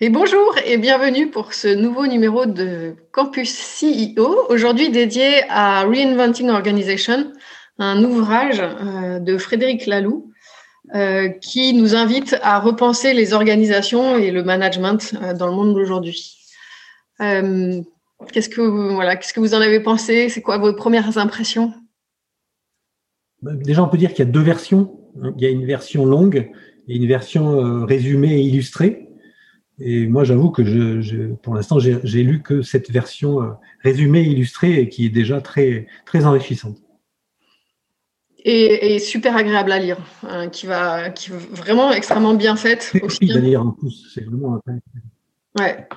Et bonjour et bienvenue pour ce nouveau numéro de Campus CEO, aujourd'hui dédié à Reinventing Organization, un ouvrage euh, de Frédéric Laloux euh, qui nous invite à repenser les organisations et le management euh, dans le monde d'aujourd'hui. Qu'est-ce que voilà, qu'est-ce que vous en avez pensé? C'est quoi vos premières impressions? Bah, Déjà, on peut dire qu'il y a deux versions. Il y a une version longue et une version résumée et illustrée. Et moi, j'avoue que je, pour l'instant, j'ai lu que cette version euh, résumée, illustrée, et qui est déjà très, très enrichissante. Et, super agréable à lire, hein, qui va, qui est vraiment extrêmement bien faite. Aussi à lire en plus, c'est vraiment. Ouais.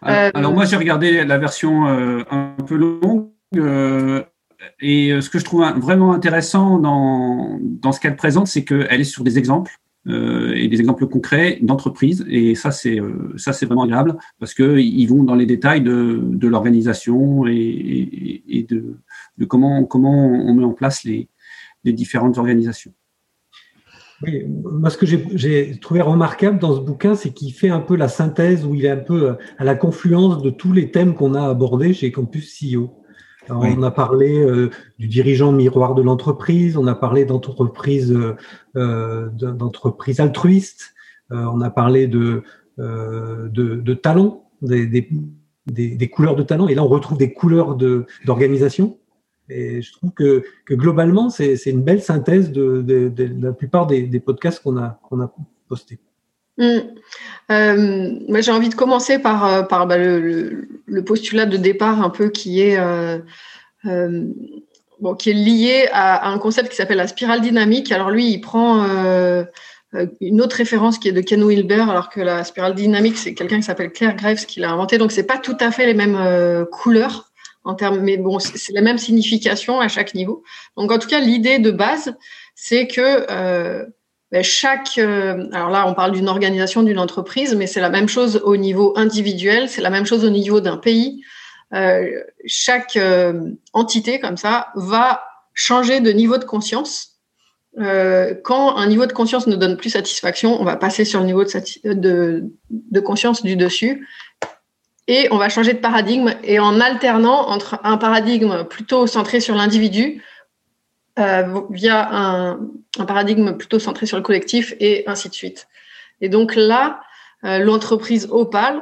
Alors, moi, j'ai regardé la version euh, un peu longue. Euh, et ce que je trouve vraiment intéressant dans, dans ce qu'elle présente, c'est qu'elle est sur des exemples. Euh, et des exemples concrets d'entreprises. Et ça, c'est euh, ça, c'est vraiment agréable parce que ils vont dans les détails de, de l'organisation et, de, de, comment comment on met en place les, les différentes organisations. Oui, moi, ce que j'ai trouvé remarquable dans ce bouquin, c'est qu'il fait un peu la synthèse, où il est un peu à la confluence de tous les thèmes qu'on a abordés chez Campus CEO. On a parlé euh, du dirigeant miroir de l'entreprise, on a parlé d'entreprise euh, euh d'entreprise altruiste, euh, on a parlé de, de, de talent, des, des, couleurs de talent, et là on retrouve des couleurs d'organisation. Et je trouve que, que globalement, c'est une belle synthèse de, la plupart des, des podcasts qu'on a, qu'on a postés. Mmh. J'ai envie de commencer par, euh, bah, le, postulat de départ un peu qui est, euh, lié à, un concept qui s'appelle la spirale dynamique. Alors lui, il prend une autre référence qui est de Ken Wilber, alors que la spirale dynamique, c'est quelqu'un qui s'appelle Claire Graves qui l'a inventé. Donc c'est pas tout à fait les mêmes couleurs en termes, mais bon, c'est la même signification à chaque niveau. Donc en tout cas, l'idée de base, c'est que chaque, euh, alors là, on parle d'une organisation, d'une entreprise, mais c'est la même chose au niveau individuel, c'est la même chose au niveau d'un pays. Euh, chaque euh, entité comme ça va changer de niveau de conscience. Quand un niveau de conscience ne donne plus satisfaction, on va passer sur le niveau de conscience du dessus et on va changer de paradigme. Et en alternant entre un paradigme plutôt centré sur l'individu euh, via un, paradigme plutôt centré sur le collectif et ainsi de suite. Et donc là, euh, l'entreprise Opal,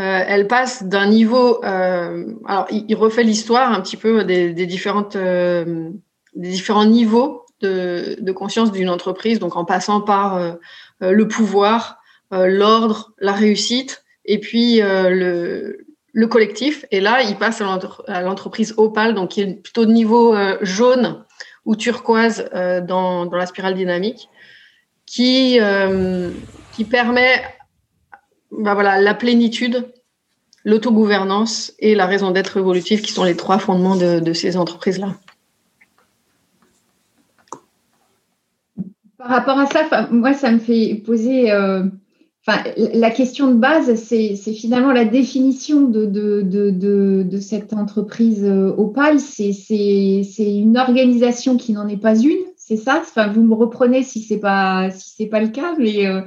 euh, elle passe d'un niveau. Alors, il, refait l'histoire un petit peu des, différentes, des différents niveaux de, conscience d'une entreprise, donc en passant par le pouvoir, l'ordre, la réussite, et puis le collectif. Et là, il passe à l'entreprise Opal, donc qui est plutôt de niveau jaune ou turquoise euh, dans, dans, la spirale dynamique, qui, euh, qui permet bah voilà, la plénitude, l'autogouvernance et la raison d'être évolutive, qui sont les trois fondements de, de ces entreprises-là. Par rapport à ça, moi, ça me fait poser la question de base, c'est finalement la définition de, cette entreprise euh, Opal. C'est une organisation qui n'en est pas une, c'est ça? Enfin, Vous me reprenez si ce n'est pas, si pas le cas, mais euh,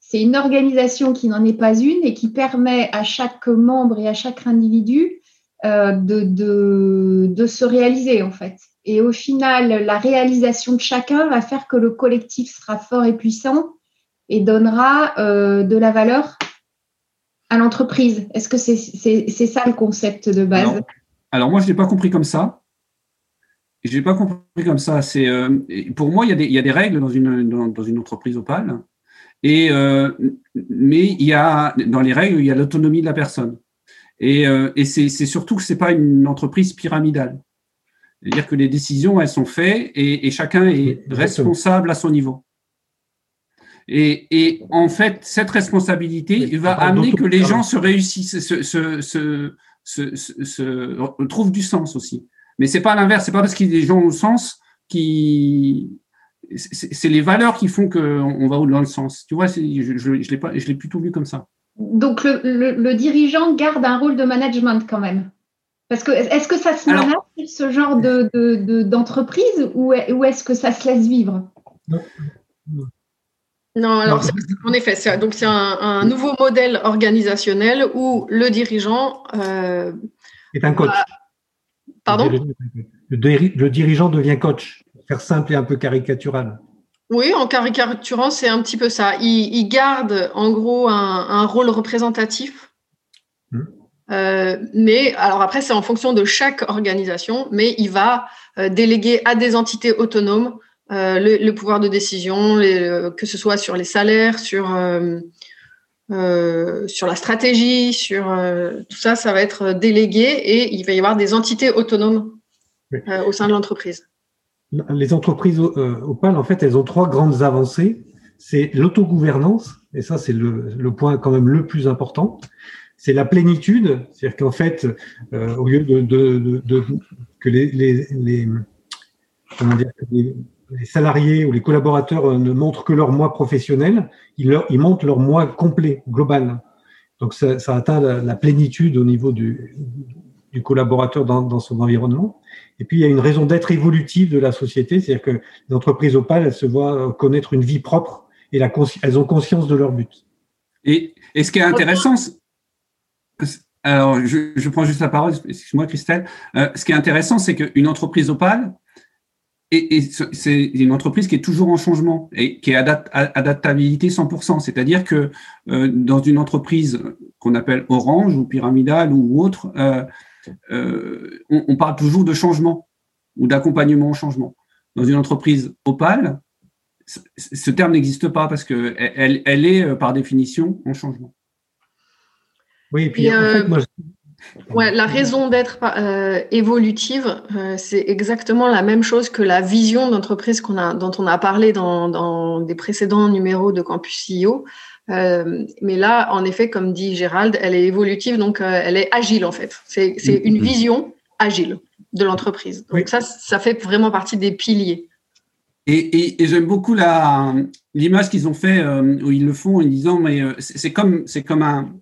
c'est une organisation qui n'en est pas une et qui permet à chaque membre et à chaque individu euh, de, de se réaliser, en fait. Et au final, la réalisation de chacun va faire que le collectif sera fort et puissant et donnera euh, de la valeur à l'entreprise. Est-ce que c'est ça le concept de base? Alors, moi, je n'ai pas compris comme ça. Je n'ai pas compris comme ça. C'est euh, pour moi, il y, a des, il y, a des, règles dans une, dans, une entreprise opale. Et, euh, mais il y a, dans les règles, il y a l'autonomie de la personne. Et, euh, et c'est surtout que ce n'est pas une entreprise pyramidale. C'est-à-dire que les décisions, elles sont faites et, et chacun est responsable à son niveau. Et, en fait, cette responsabilité va amener que les gens se réussissent, se, se, trouvent du sens aussi. Mais c'est pas l'inverse. C'est pas parce que les gens ont le sens qui c'est les valeurs qui font qu'on va dans le sens. Tu vois, je je, l'ai plutôt vu comme ça. Donc le, dirigeant garde un rôle de management quand même. Parce que est-ce que ça se manage ce genre de, d'entreprise ou, est-ce que ça se laisse vivre? Non. Alors en effet, c'est, donc c'est un, nouveau modèle organisationnel où le dirigeant euh, est un coach. pardon? Le, dirigeant devient coach faire simple et un peu caricatural. Oui, en caricaturant, c'est un petit peu ça. Il, garde en gros un, rôle représentatif. Hmm. Euh, mais alors après, c'est en fonction de chaque organisation, mais il va euh, déléguer à des entités autonomes euh, le, pouvoir de décision, que ce soit sur les salaires, sur, sur la stratégie, sur tout ça, ça va être délégué et il va y avoir des entités autonomes au sein de l'entreprise les entreprises euh, Opal, en fait, elles ont trois grandes avancées. C'est l'autogouvernance, et ça, c'est le, point quand même le plus important. C'est la plénitude, c'est-à-dire qu'en fait, euh, au lieu de, que les, les, les, salariés ou les collaborateurs euh, ne montrent que leur mois professionnel, ils, leur, montrent leur mois complet, global. Donc, ça, atteint la, plénitude au niveau du, collaborateur dans, son environnement. Et puis, il y a une raison d'être évolutive de la société, c'est-à-dire que les entreprises opales, elles se voient connaître une vie propre et elles ont conscience de leur but. Et, ce qui est intéressant, alors je, je, prends juste la parole, excuse-moi Christelle, euh, ce qui est intéressant, c'est qu'une entreprise opale, et, et c'est une entreprise qui est toujours en changement et qui est adaptabilité 100%. C'est-à-dire que euh, dans une entreprise qu'on appelle orange ou pyramidale ou autre, euh, euh, on, parle toujours de changement ou d'accompagnement au changement. Dans une entreprise opale, ce terme n'existe pas parce qu'elle elle, est par définition en changement. Oui, et puis en fait, moi, Ouais, la raison d'être euh, évolutive, c'est exactement la même chose que la vision d'entreprise qu'on a, dont on a parlé dans, dans, des précédents numéros de Campus CEO. Euh, mais là, en effet, comme dit Gérald, elle est évolutive, donc euh, elle est agile en fait. C'est une mm. vision agile de l'entreprise. Donc ça, ça fait vraiment partie des piliers. Et, j'aime beaucoup l'image qu'ils ont fait euh, où ils le font en disant mais c'est comme c'est comme un,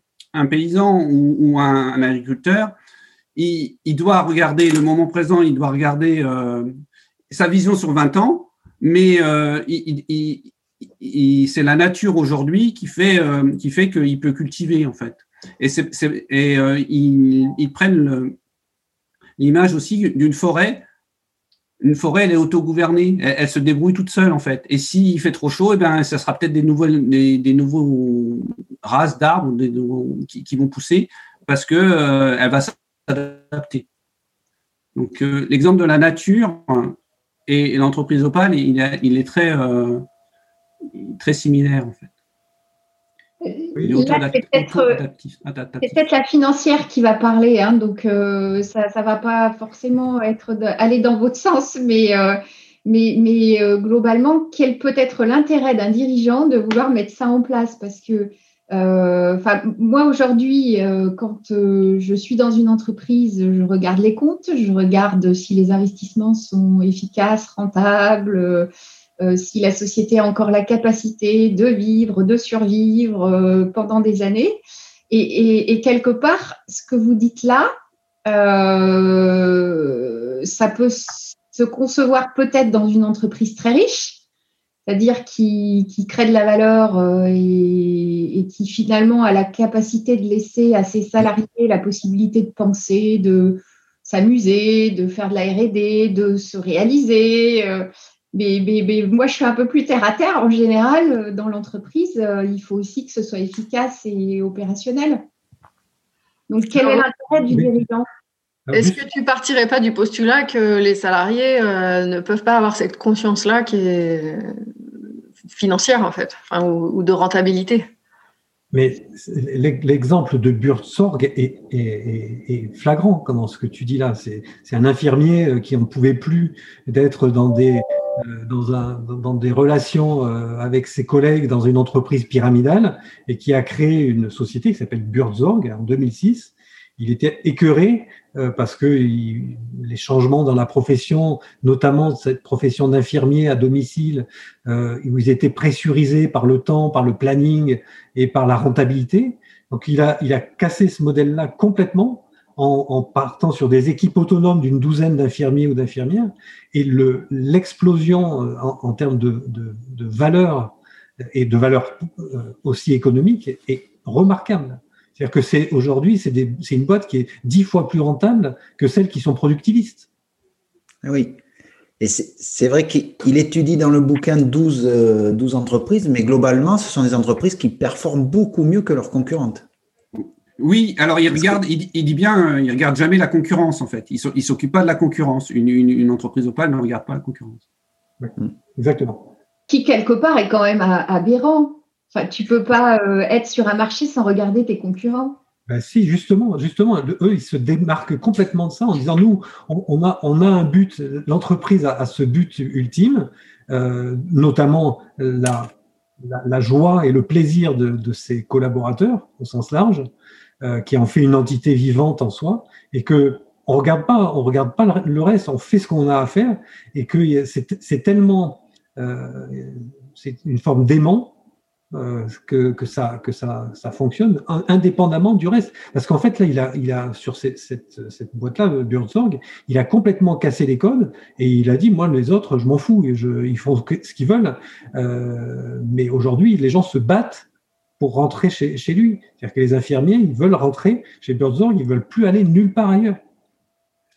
paysan ou, un, agriculteur. Il, doit regarder le moment présent, il doit regarder sa vision sur 20 ans, mais il, c'est la nature aujourd'hui qui fait euh, qui fait qu'il peut cultiver en fait. Et, et euh, ils, prennent l'image aussi d'une forêt. Une forêt, elle est autogouvernée, elle, se débrouille toute seule en fait. Et s'il fait trop chaud, eh ben, ça sera peut-être des nouvelles, des, nouveaux races d'arbres qui, qui, vont pousser parce que euh, elle va s'adapter. Donc l'exemple de la nature et, l'entreprise Opal, il, il est très très similaire en fait. C'est peut-être la financière qui va parler, hein, donc euh, ça ne va pas forcément être aller dans votre sens, mais, euh, mais, mais euh, globalement, quel peut être l'intérêt d'un dirigeant de vouloir mettre ça en place? Parce que moi aujourd'hui, quand je suis dans une entreprise, je regarde les comptes, je regarde si les investissements sont efficaces, rentables euh, si la société a encore la capacité de vivre, de survivre euh, pendant des années. Et, quelque part, ce que vous dites là, euh, ça peut se concevoir peut-être dans une entreprise très riche, c'est-à-dire qui, crée de la valeur et, qui finalement a la capacité de laisser à ses salariés la possibilité de penser, de s'amuser, de faire de la R&D, de se réaliser. Mais, moi, je suis un peu plus terre à terre. En général, euh, dans l'entreprise, euh, il faut aussi que ce soit efficace et opérationnel. Donc, quel est l'intérêt du dirigeant? Est-ce que tu partirais pas du postulat que les salariés euh, ne peuvent pas avoir cette conscience-là qui est financière, en fait, ou, de rentabilité? Mais l'exemple de Burzorg est, est, flagrant dans ce que tu dis là. C'est un infirmier qui n'en pouvait plus d'être dans des, dans, un, dans des relations euh, avec ses collègues dans une entreprise pyramidale et qui a créé une société qui s'appelle Burzorg en 2006 il était écœuré euh, parce que les changements dans la profession, notamment cette profession d'infirmier à domicile, euh, où ils étaient pressurisés par le temps, par le planning et par la rentabilité. Donc il a, il a cassé ce modèle-là complètement en, partant sur des équipes autonomes d'une douzaine d'infirmiers ou d'infirmières. Et l'explosion euh, en, termes de, de, valeur et de valeur aussi économique est remarquable. C'est-à-dire que c'est aujourd'hui, c'est une boîte qui est dix fois plus rentable que celles qui sont productivistes. Ah oui. Et c'est vrai qu'il étudie dans le bouquin 12, 12 euh, entreprises, mais globalement, ce sont des entreprises qui performent beaucoup mieux que leurs concurrentes. Oui, alors il regarde, il, dit bien, il regarde jamais la concurrence en fait. Il ne s'occupe pas de la concurrence. Une, une, entreprise opale ne regarde pas la concurrence. exactement. Qui quelque part est quand même aberrant. Enfin, tu peux pas euh, être sur un marché sans regarder tes concurrents. Ben si, justement, justement, eux, ils se démarquent complètement de ça en disant nous, on, a, on a un but, l'entreprise a, ce but ultime, euh, notamment la, la, joie et le plaisir de, de, ses collaborateurs au sens large, euh, qui en fait une entité vivante en soi, et que on regarde pas, on regarde pas le reste, on fait ce qu'on a à faire, et que c'est tellement, euh, c'est une forme d'aimant euh, que, que, ça, que ça, ça fonctionne indépendamment du reste. Parce qu'en fait, là, il a, il a sur cette, cette, boîte-là, Burzorg, il a complètement cassé les codes et il a dit, moi, les autres, je m'en fous, je, ils font ce qu'ils veulent. Euh, mais aujourd'hui, les gens se battent pour rentrer chez, chez lui. C'est-à-dire que les infirmiers, ils veulent rentrer chez Burzorg, ils veulent plus aller nulle part ailleurs.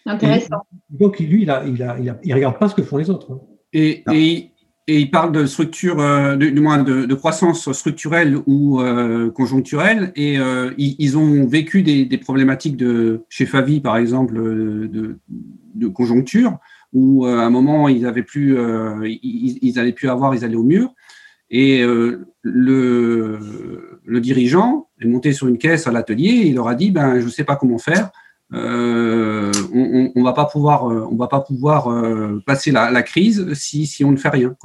Intéressant. donc, lui, il, a, il, a, il, a, il regarde pas ce que font les autres. Et, et et il parle de structure, euh, du moins de, de, croissance structurelle ou euh, conjoncturelle, et euh, ils, ont vécu des, des, problématiques de chez Favi, par exemple, de, de conjoncture, où à un moment ils avaient plus, ils, ils allaient plus avoir, ils allaient au mur, et le, le dirigeant est monté sur une caisse à l'atelier, et il leur a dit, ben je sais pas comment faire. Euh, on, on, va pas pouvoir, euh, va pas pouvoir euh, passer la, crise si, on ne fait rien.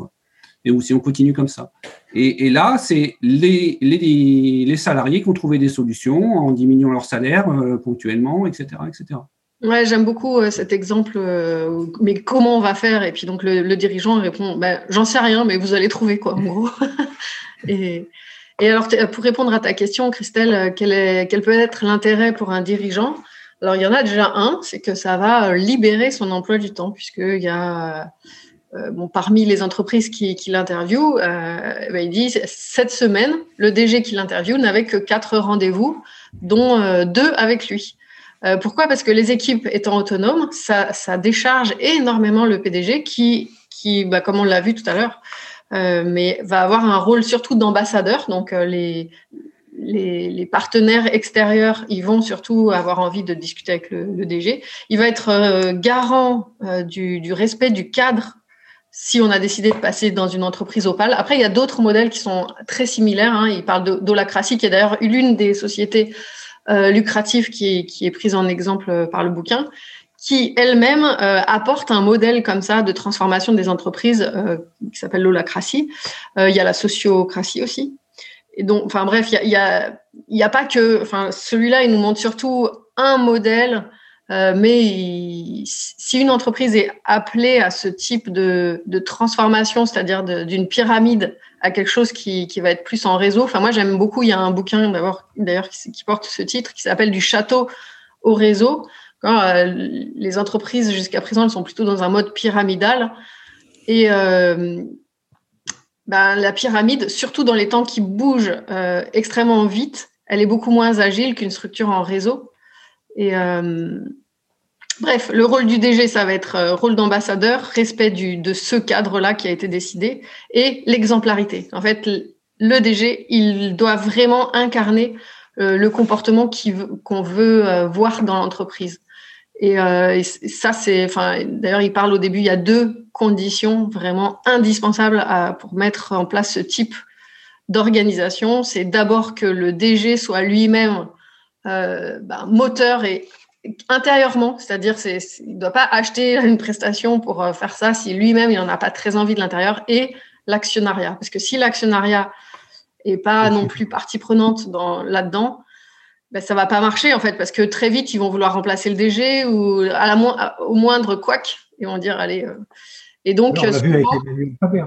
Et ou si on continue comme ça. Et, et là, c'est les, les, les, salariés qui ont trouvé des solutions en diminuant leur salaire ponctuellement, etc., etc. Ouais, j'aime beaucoup cet exemple. mais comment on va faire? Et puis donc le, dirigeant répond ben, J'en sais rien, mais vous allez trouver quoi, en gros. et, et alors, pour répondre à ta question, Christelle, quel, est, quel peut être l'intérêt pour un dirigeant? Alors, il y en a déjà un, c'est que ça va euh, libérer son emploi du temps, puisqu'il y a, euh, bon, parmi les entreprises qui, qui l'interviewent, euh, ben, il dit cette semaine, le DG qui l'interviewe n'avait que quatre rendez-vous, dont euh, deux avec lui. Euh, pourquoi? Parce que les équipes étant autonomes, ça, ça décharge énormément le PDG qui, qui bah, comme on l'a vu tout à l'heure, mais va avoir un rôle surtout d'ambassadeur. Donc, les, les, partenaires extérieurs, ils vont surtout avoir envie de discuter avec le, DG. Il va être euh, garant euh, du, respect du cadre si on a décidé de passer dans une entreprise opale. Après, il y a d'autres modèles qui sont très similaires. Hein. Il parle d'Holacracy, qui est d'ailleurs l'une des sociétés euh, lucratives qui est, prise en exemple par le bouquin, qui elle-même apporte un modèle comme ça de transformation des entreprises qui s'appelle l'holacratie. il y a la sociocratie aussi, et donc, enfin bref, il y a, y a, pas que, enfin celui-là, il nous montre surtout un modèle, euh, mais si une entreprise est appelée à ce type de, transformation, c'est-à-dire d'une pyramide à quelque chose qui, qui, va être plus en réseau. Enfin moi j'aime beaucoup. Il y a un bouquin d'ailleurs qui, porte ce titre qui s'appelle Du château au réseau. Euh, les entreprises jusqu'à présent elles sont plutôt dans un mode pyramidal et euh, ben, la pyramide, surtout dans les temps qui bougent extrêmement vite, elle est beaucoup moins agile qu'une structure en réseau. Et bref, le rôle du DG, ça va être euh, rôle d'ambassadeur, respect de ce cadre-là qui a été décidé, et l'exemplarité. En fait, le DG, il doit vraiment incarner le comportement qu'on veut voir dans l'entreprise. Et, ça, c'est, d'ailleurs, il parle au début, il y a deux conditions vraiment indispensables pour mettre en place ce type d'organisation, c'est d'abord que le DG soit lui-même euh, ben, moteur et intérieurement, c'est-à-dire il ne doit pas acheter une prestation pour euh, faire ça si lui-même il n'en a pas très envie de l'intérieur, et l'actionnariat. Parce que si l'actionnariat n'est pas non plus partie prenante là-dedans, ben, ça va pas marcher en fait, parce que très vite ils vont vouloir remplacer le DG ou à la au moindre couac, ils vont dire allez. Euh. Et donc, on vu avec Faber.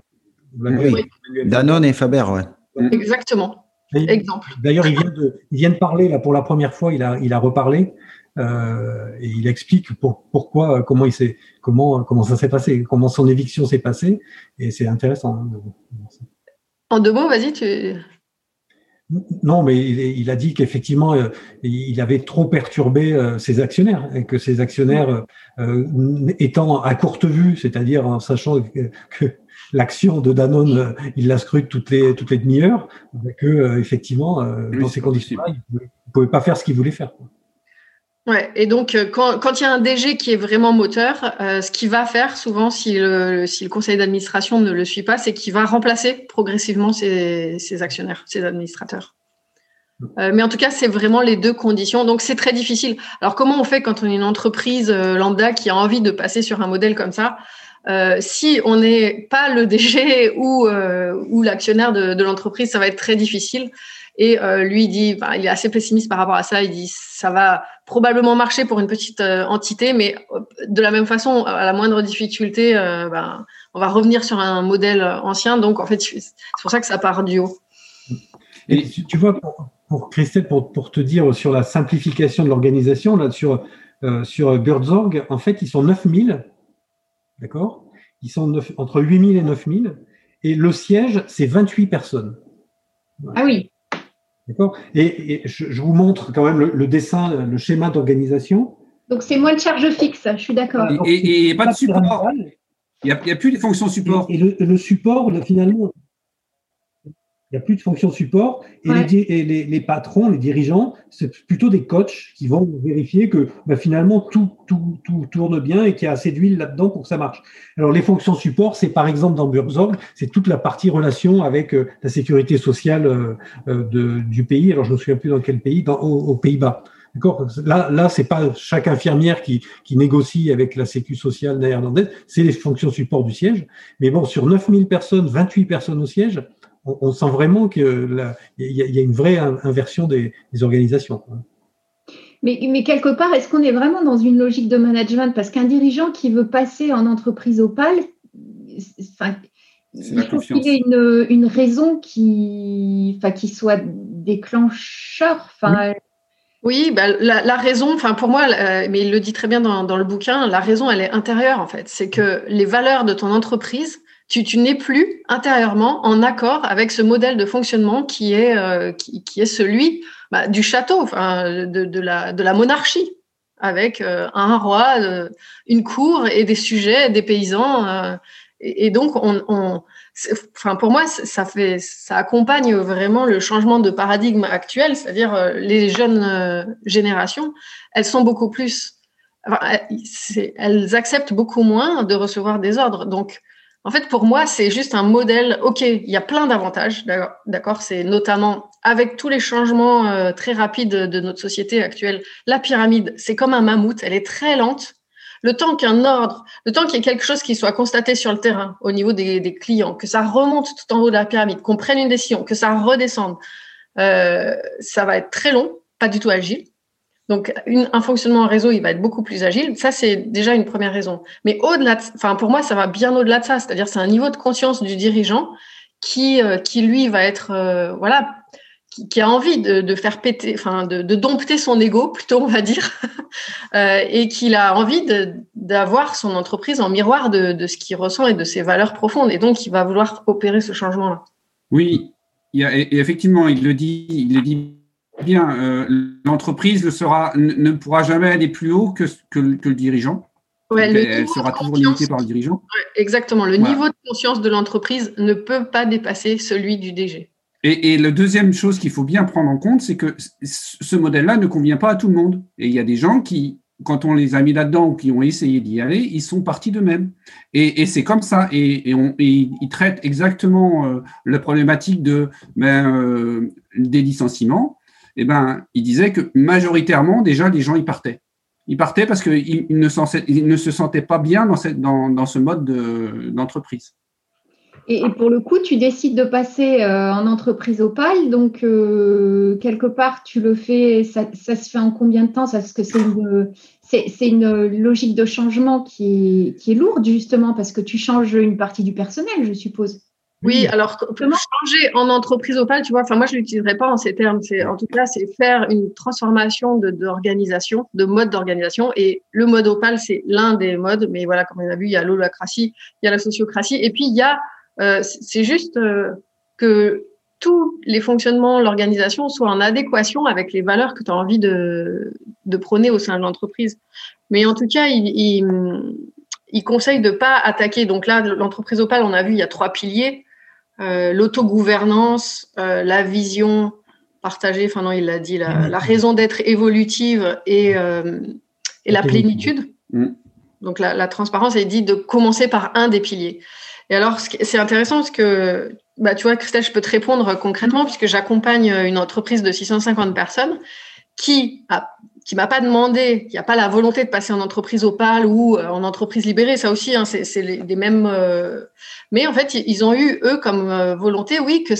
Danone et Faber, ouais. Exactement. Exemple. D'ailleurs, il, vient de, il vient de parler là pour la première fois. Il a, il a reparlé euh, et il explique pour, pourquoi, comment il s'est, comment, comment ça s'est passé, comment son éviction s'est passée. Et c'est intéressant. Hein, en deux mots, vas-y, tu. Non, mais il, a dit qu'effectivement, euh, il avait trop perturbé euh, ses actionnaires et que ses actionnaires, étant à courte vue, c'est-à-dire en sachant que, l'action de Danone, il la scrute toutes les toutes les demi-heures, que effectivement, dans ces conditions-là, il ne pouvait pas faire ce qu'il voulait faire. Ouais, et donc euh, quand, quand il y a un DG qui est vraiment moteur, euh, ce qu'il va faire souvent si le, si le conseil d'administration ne le suit pas, c'est qu'il va remplacer progressivement ses, ses actionnaires, ses administrateurs. Euh, mais en tout cas, c'est vraiment les deux conditions. Donc c'est très difficile. Alors comment on fait quand on est une entreprise lambda qui a envie de passer sur un modèle comme ça Si on n'est pas le DG ou, ou l'actionnaire de, de l'entreprise, ça va être très difficile. Et euh, lui, il dit, il est assez pessimiste par rapport à ça. Il dit, ça va probablement marcher pour une petite euh, entité, mais euh, de la même façon, à la moindre difficulté, ben, on va revenir sur un modèle ancien. Donc, en fait, c'est pour ça que ça part du haut. Et tu, vois, pour, Christelle, pour, pour, te dire sur la simplification de l'organisation, là, sur, sur Birdsorg, en fait, ils sont 9000, d'accord? Ils sont entre 8000 et 9000, et le siège, c'est 28 personnes. Ah oui. D'accord? Et, je, vous montre quand même le, dessin, le schéma d'organisation. Donc, c'est moins de charge fixe, je suis d'accord. Et, et, pas de support. Il n'y a, plus de fonctions support. Et, le, le, support, finalement, n'y a plus de fonction support. Et, les, les, patrons, les dirigeants, c'est plutôt des coachs qui vont vérifier que bah, finalement tout, tout, tout, tourne bien et qu'il y a assez d'huile là-dedans pour que ça marche. Alors les fonctions support, c'est par exemple dans Burzorg, c'est toute la partie relation avec euh, la sécurité sociale euh, euh, de, du pays. Alors je ne me souviens plus dans quel pays, dans, aux, Pays-Bas. D'accord? Là, là, c'est pas chaque infirmière qui, qui négocie avec la sécu sociale néerlandaise, c'est les fonctions support du siège. Mais bon, sur 9000 personnes, 28 personnes au siège, on, sent vraiment qu'il y, a une vraie inversion des, organisations. Mais, mais, quelque part, est-ce qu'on est vraiment dans une logique de management? Parce qu'un dirigeant qui veut passer en entreprise opale, enfin, il faut qu'il ait une, une, raison qui, enfin, qui soit déclencheur. Enfin, oui. bah, la, raison, enfin pour moi, euh, mais il le dit très bien dans, dans, le bouquin, la raison, elle est intérieure en fait. C'est que les valeurs de ton entreprise tu, n'es plus intérieurement en accord avec ce modèle de fonctionnement qui est, euh, qui, est celui bah, du château, de, la, de la monarchie, avec euh, un roi, euh, une cour et des sujets, des paysans. Et, donc, on, enfin, pour moi, ça, fait, ça accompagne vraiment le changement de paradigme actuel, c'est-à-dire les jeunes générations, elles sont beaucoup plus... elles acceptent beaucoup moins de recevoir des ordres. Donc, en fait, pour moi, c'est juste un modèle. OK, il y a plein d'avantages, d'accord C'est notamment avec tous les changements euh, très rapides de notre société actuelle. La pyramide, c'est comme un mammouth, elle est très lente. Le temps qu'un ordre, le temps qu'il y ait quelque chose qui soit constaté sur le terrain au niveau des, clients, que ça remonte tout en haut de la pyramide, qu'on prenne une décision, que ça redescende, euh, ça va être très long, pas du tout agile. Donc, un fonctionnement en réseau, il va être beaucoup plus agile. Ça, c'est déjà une première raison. Mais au-delà, enfin, pour moi, ça va bien au-delà de ça. C'est-à-dire, c'est un niveau de conscience du dirigeant qui, euh, qui lui, va être, euh, voilà, qui, a envie de, faire péter, enfin, de, dompter son ego, plutôt, on va dire, euh, et qu'il a envie d'avoir son entreprise en miroir de, ce qu'il ressent et de ses valeurs profondes. Et donc, il va vouloir opérer ce changement-là. Oui, il et effectivement, il le dit, il le dit bien, euh, l'entreprise ne, pourra jamais aller plus haut que, que, le dirigeant. elle sera toujours limitée par le dirigeant. exactement. Le niveau de conscience de l'entreprise ne peut pas dépasser celui du DG. Et, la deuxième chose qu'il faut bien prendre en compte, c'est que ce modèle-là ne convient pas à tout le monde. Et il y a des gens qui quand on les a mis là-dedans ou qui ont essayé d'y aller, ils sont partis d'eux-mêmes. Et, c'est comme ça. Et, on, ils traitent exactement euh, la problématique de, ben, euh, des licenciements. Eh ben, ils disaient que majoritairement, déjà, les gens y partaient. Ils partaient parce qu'ils ne, se sentaient pas bien dans, ce mode d'entreprise. Et, pour le coup, tu décides de passer euh, en entreprise Opal, donc euh, quelque part, tu le fais, ça, se fait en combien de temps? Parce que c'est, une logique de changement qui est, lourde, justement, parce que tu changes une partie du personnel, je suppose. Oui, alors comment changer en entreprise Opal, tu vois, enfin moi je l'utiliserai pas en ces termes. C'est en tout cas c'est faire une transformation d'organisation, de, mode d'organisation. Et le mode Opal c'est l'un des modes, mais voilà comme on a vu, il y a l'holacratie, il y a la sociocratie, et puis il y a euh, c'est juste euh, que tous les fonctionnements, l'organisation soient en adéquation avec les valeurs que tu as envie de, de prôner au sein de l'entreprise. Mais en tout cas, il, il, il conseille de pas attaquer. Donc là, l'entreprise Opal, on a vu, il y a trois piliers euh, l'autogouvernance, euh, la vision partagée. Enfin non, il l'a dit, la, la raison d'être évolutive et, euh, et la plénitude. Mm. Donc la, la transparence, est dit de commencer par un des piliers. Et alors, c'est intéressant parce que, bah, tu vois, Christelle, je peux te répondre concrètement puisque j'accompagne une entreprise de 650 personnes qui a qui m'a pas demandé, qui n'a pas la volonté de passer en entreprise opale ou euh, en entreprise libérée, ça aussi, hein, c'est les, mêmes. Euh, mais en fait, ils ont eu eux comme euh, volonté, oui, que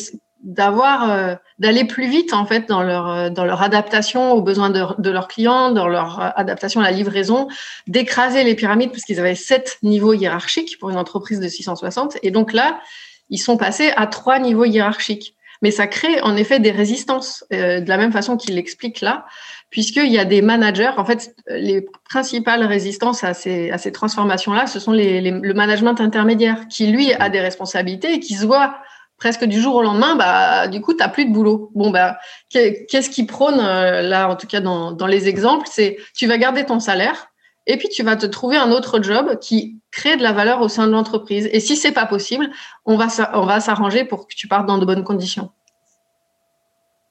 d'avoir d'aller plus vite en fait dans leur dans leur adaptation aux besoins de, de leurs clients, dans leur adaptation à la livraison, d'écraser les pyramides parce qu'ils avaient sept niveaux hiérarchiques pour une entreprise de 660 et donc là ils sont passés à trois niveaux hiérarchiques. Mais ça crée en effet des résistances de la même façon qu'il l'explique là, puisqu'il y a des managers. En fait, les principales résistances à ces, à ces transformations-là, ce sont les, le management intermédiaire qui lui a des responsabilités et qui se voit presque du jour au lendemain, bah, du coup, tu n'as plus de boulot. Bon, bah, qu'est-ce qui prône, euh, là, en tout cas, dans, dans les exemples, c'est tu vas garder ton salaire et puis tu vas te trouver un autre job qui crée de la valeur au sein de l'entreprise. Et si c'est pas possible, on va, on va s'arranger pour que tu partes dans de bonnes conditions.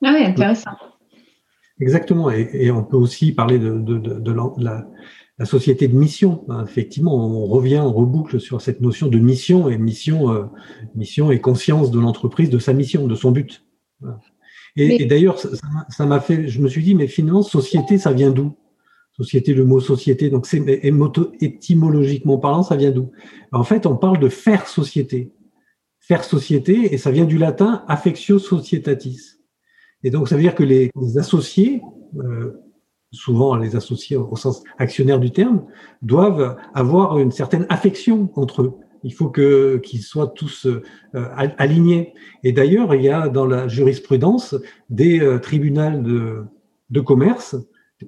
Ah oui, intéressant. Exactement. Et, on peut aussi parler de, de, de, la, la société de mission. Ben, effectivement, on revient, on reboucle sur cette notion de mission et mission, euh, mission et conscience de l'entreprise, de sa mission, de son but. Et, d'ailleurs, ça m'a fait, je me suis dit, mais finalement, société, ça vient d'où? Société, le mot société, donc c'est étymologiquement parlant, ça vient d'où? En fait, on parle de faire société. Faire société, et ça vient du latin affectio societatis. Et donc, ça veut dire que les, associés, euh, souvent les associés au sens actionnaire du terme, doivent avoir une certaine affection entre eux. Il faut que qu'ils soient tous euh, alignés. Et d'ailleurs, il y a dans la jurisprudence des euh, tribunaux de, de commerce,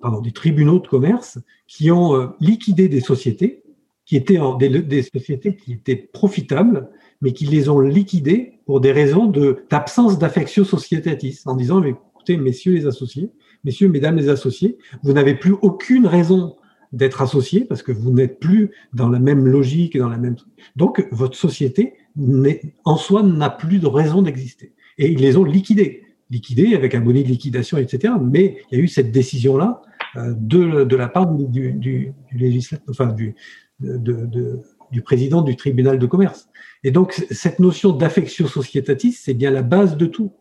pardon, des tribunaux de commerce qui ont euh, liquidé des sociétés qui étaient en, des, sociétés qui étaient profitables, mais qui les ont liquidées pour des raisons de d'absence d'affection sociétatis, en disant écoutez, messieurs les associés, messieurs, mesdames les associés, vous n'avez plus aucune raison d'être associés parce que vous n'êtes plus dans la même logique, dans la même. Donc, votre société en soi n'a plus de raison d'exister. Et ils les ont liquidés, liquidés avec un bonnet de liquidation, etc. Mais il y a eu cette décision-là euh, de, de, la part du, législateur, enfin du, du président du tribunal de commerce. Et donc, cette notion d'affection sociétatis, c'est bien la base de tout.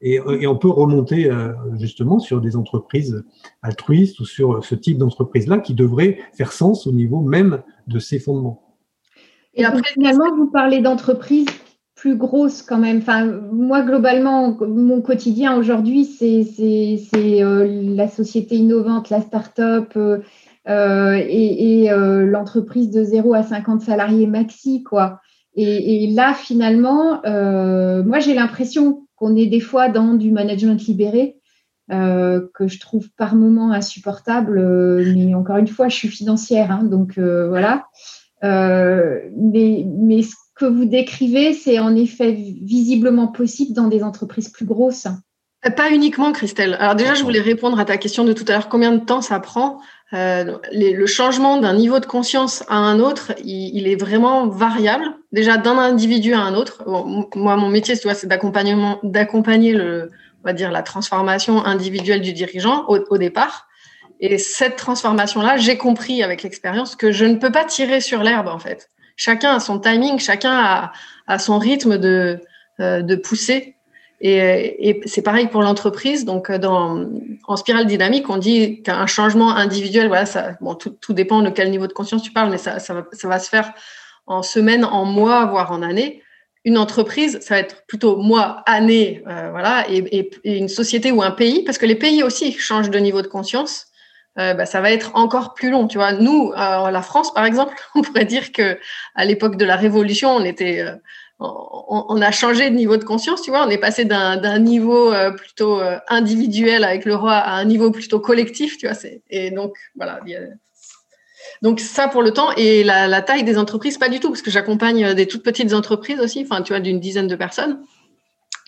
Et, on peut remonter euh, justement sur des entreprises altruistes ou sur ce type d'entreprise-là qui devrait faire sens au niveau même de ces fondements. Et après, finalement, vous parlez d'entreprises plus grosses quand même. Enfin, moi, globalement, mon quotidien aujourd'hui, c'est euh, la société innovante, la start-up euh, et, l'entreprise de 0 à 50 salariés maxi, quoi. Et, là, finalement, moi, j'ai l'impression qu'on est des fois dans du management libéré, euh, que je trouve par moments insupportable. Euh, mais encore une fois, je suis financière, hein, donc euh, voilà. mais, mais ce que vous décrivez, c'est en effet visiblement possible dans des entreprises plus grosses. Pas uniquement, Christelle. Alors déjà, je voulais répondre à ta question de tout à l'heure. Combien de temps ça prend euh, le changement d'un niveau de conscience à un autre, il, est vraiment variable. Déjà d'un individu à un autre. moi, mon métier, tu vois, c'est d'accompagner le, on va dire, la transformation individuelle du dirigeant au, départ. Et cette transformation-là, j'ai compris avec l'expérience que je ne peux pas tirer sur l'herbe, en fait. Chacun a son timing, chacun a, son rythme de, euh, de pousser. Et, c'est pareil pour l'entreprise. Donc, dans, en spirale dynamique, on dit qu'un changement individuel, voilà, bon, tout, dépend de quel niveau de conscience tu parles, mais ça, va, se faire en semaines, en mois, voire en années une entreprise, ça va être plutôt mois, année, euh, voilà, et, une société ou un pays, parce que les pays aussi changent de niveau de conscience. Euh, bah, ça va être encore plus long, tu vois. Nous, euh, la France, par exemple, on pourrait dire que à l'époque de la Révolution, on était, on, a changé de niveau de conscience, tu vois. On est passé d'un niveau plutôt individuel avec le roi à un niveau plutôt collectif, tu vois. Et donc, voilà, donc ça pour le temps et la, taille des entreprises, pas du tout, parce que j'accompagne euh, des toutes petites entreprises aussi, enfin tu vois, d'une dizaine de personnes,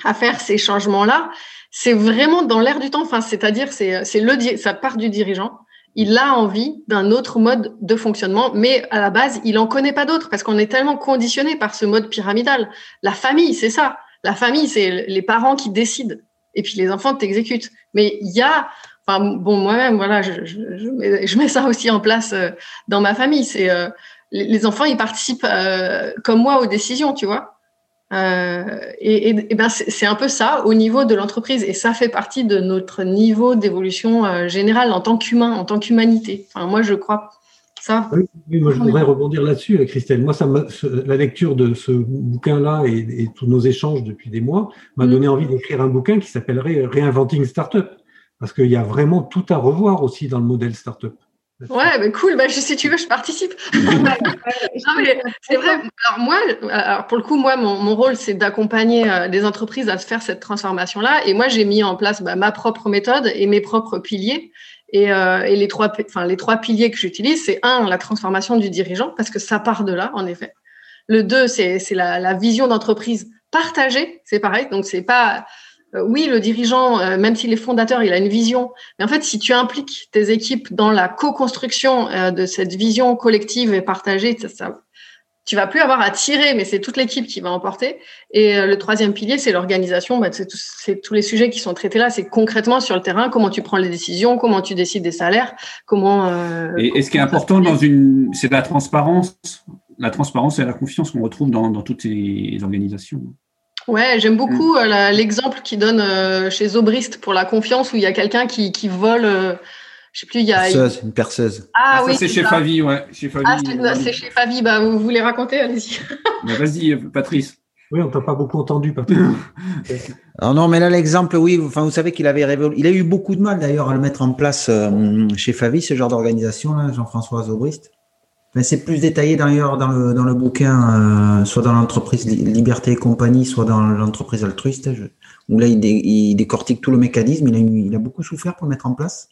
à faire ces changements-là. C'est vraiment dans l'air du temps. Enfin, c'est-à-dire, c'est, c'est le, ça part du dirigeant. Il a envie d'un autre mode de fonctionnement, mais à la base, il en connaît pas d'autre parce qu'on est tellement conditionné par ce mode pyramidal. La famille, c'est ça. La famille, c'est les parents qui décident et puis les enfants t'exécutent. Mais il y a bon, moi-même, voilà, je, mets, ça aussi en place euh, dans ma famille. C'est euh, les, enfants, ils participent euh, comme moi aux décisions, tu vois. Et, ben c'est un peu ça au niveau de l'entreprise, et ça fait partie de notre niveau d'évolution générale en tant qu'humain, en tant qu'humanité. Enfin, moi, je crois ça. Oui, moi, je voudrais rebondir là-dessus, Christelle. Moi, ça la lecture de ce bouquin-là et, tous nos échanges depuis des mois m'a mm. donné envie d'écrire un bouquin qui s'appellerait Reinventing Startup parce qu'il y a vraiment tout à revoir aussi dans le modèle startup. Ouais, mais cool. Bah, si tu veux, je participe. c'est vrai. Alors moi, alors pour le coup, moi, mon, rôle, c'est d'accompagner euh, des entreprises à faire cette transformation-là. Et moi, j'ai mis en place bah, ma propre méthode et mes propres piliers. Et, euh, et les trois, enfin les trois piliers que j'utilise, c'est un, la transformation du dirigeant, parce que ça part de là, en effet. Le deux, c'est la, la vision d'entreprise partagée. C'est pareil. Donc c'est pas oui, le dirigeant, euh, même s'il est fondateur, il a une vision. Mais en fait, si tu impliques tes équipes dans la co-construction euh, de cette vision collective et partagée, ça, ça, tu vas plus avoir à tirer, mais c'est toute l'équipe qui va emporter. Et le troisième pilier, c'est l'organisation. Bah, c'est tous les sujets qui sont traités là. C'est concrètement sur le terrain, comment tu prends les décisions, comment tu décides des salaires, comment. et, ce qui est important dans une, c'est la transparence, la transparence et la confiance qu'on retrouve dans, dans toutes les organisations. Ouais, j'aime beaucoup mm. euh, l'exemple qu'il donne euh, chez Zobrist pour la confiance où il y a quelqu'un qui, qui vole. Euh, je sais plus, il y a. Perceuse, une perceuse. Ah, ah oui. C'est chez Favi, ouais. Chez Ah, c'est chez Favi. Bah, vous voulez raconter Allez-y. Vas-y, Patrice. Oui, on t'a pas beaucoup entendu, Patrice. Alors non, mais là, l'exemple, oui, enfin, vous savez qu'il avait révolu... Il a eu beaucoup de mal, d'ailleurs, à le mettre en place chez Favi, ce genre d'organisation, là, Jean-François Zobrist c'est plus détaillé d'ailleurs dans le, dans le bouquin, euh, soit dans l'entreprise Liberté et compagnie, soit dans l'entreprise altruiste, où là il, décortique tout le mécanisme. Il a, il a beaucoup souffert pour le mettre en place.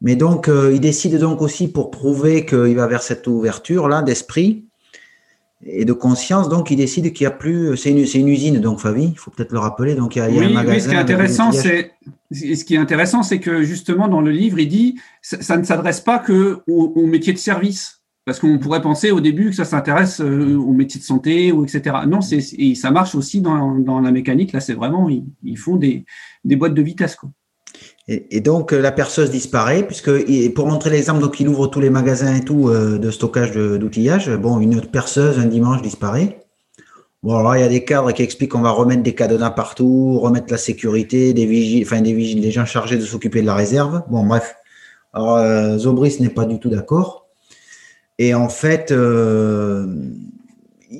Mais donc, euh, il décide donc aussi pour prouver qu'il va vers cette ouverture là d'esprit et de conscience. Donc, il décide qu'il n'y a plus. C'est une, une, usine, donc Fabi, il faut peut-être le rappeler. Donc, il y a, un magasin. Oui, ce qui est intéressant, c'est ce qui est intéressant, c'est que justement dans le livre, il dit ça, ne s'adresse pas que au, métier de service. Parce qu'on pourrait penser au début que ça s'intéresse euh, au métier de santé ou etc. Non, c'est et ça marche aussi dans, la mécanique. Là, c'est vraiment ils, font des, des, boîtes de vitesse. Et, donc la perceuse disparaît puisque pour montrer l'exemple, donc il ouvre tous les magasins et tout euh, de stockage d'outillage. Bon, une perceuse un dimanche disparaît. Bon, alors il y a des cadres qui expliquent qu'on va remettre des cadenas partout, remettre la sécurité, des vigiles, enfin des vigiles, des gens chargés de s'occuper de la réserve. Bon, bref. Alors euh, Zobris n'est pas du tout d'accord. Et en fait, euh,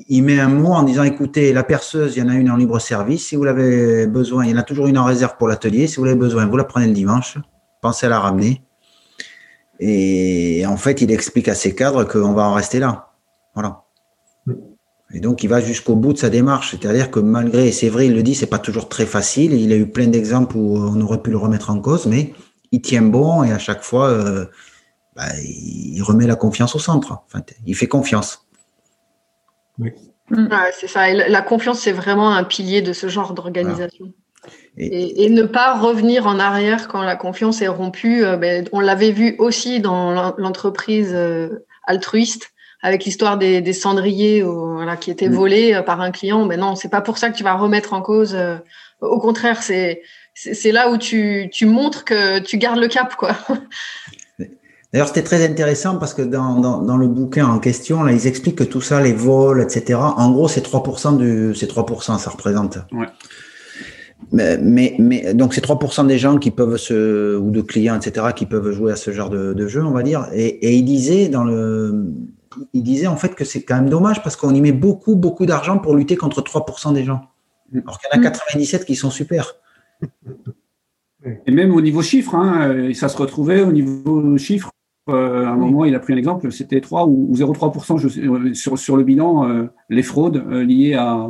il met un mot en disant écoutez, la perceuse, il y en a une en libre service. Si vous l'avez besoin, il y en a toujours une en réserve pour l'atelier. Si vous l'avez besoin, vous la prenez le dimanche. Pensez à la ramener. Et en fait, il explique à ses cadres qu'on va en rester là. Voilà. Et donc, il va jusqu'au bout de sa démarche. C'est-à-dire que malgré, c'est vrai, il le dit, c'est pas toujours très facile. Il a eu plein d'exemples où on aurait pu le remettre en cause, mais il tient bon et à chaque fois, euh, bah, il remet la confiance au centre. Enfin, il fait confiance. Oui. c'est ça. la confiance, c'est vraiment un pilier de ce genre d'organisation. Et, ne pas revenir en arrière quand la confiance est rompue. Euh, ben, on l'avait vu aussi dans l'entreprise euh, altruiste avec l'histoire des, cendriers voilà, qui étaient mm. volés euh, par un client. Mais non, c'est pas pour ça que tu vas remettre en cause. Euh, au contraire, c'est c'est là où tu, tu, montres que tu gardes le cap, quoi. D'ailleurs, c'était très intéressant parce que dans, dans, dans, le bouquin en question, là, ils expliquent que tout ça, les vols, etc., en gros, c'est 3% du, c'est 3%, ça représente. Ouais. Mais, mais, mais, donc c'est 3% des gens qui peuvent se, ou de clients, etc., qui peuvent jouer à ce genre de, de jeu, on va dire. Et, et il disait dans le, il disait en fait que c'est quand même dommage parce qu'on y met beaucoup, beaucoup d'argent pour lutter contre 3% des gens. Alors qu'il y en a 97 qui sont super. Et même au niveau chiffre, hein, ça se retrouvait au niveau chiffre. Euh, à un moment, il a pris un exemple, c'était 3 ou 0,3% sur, sur le bilan, euh, les fraudes euh, liées à,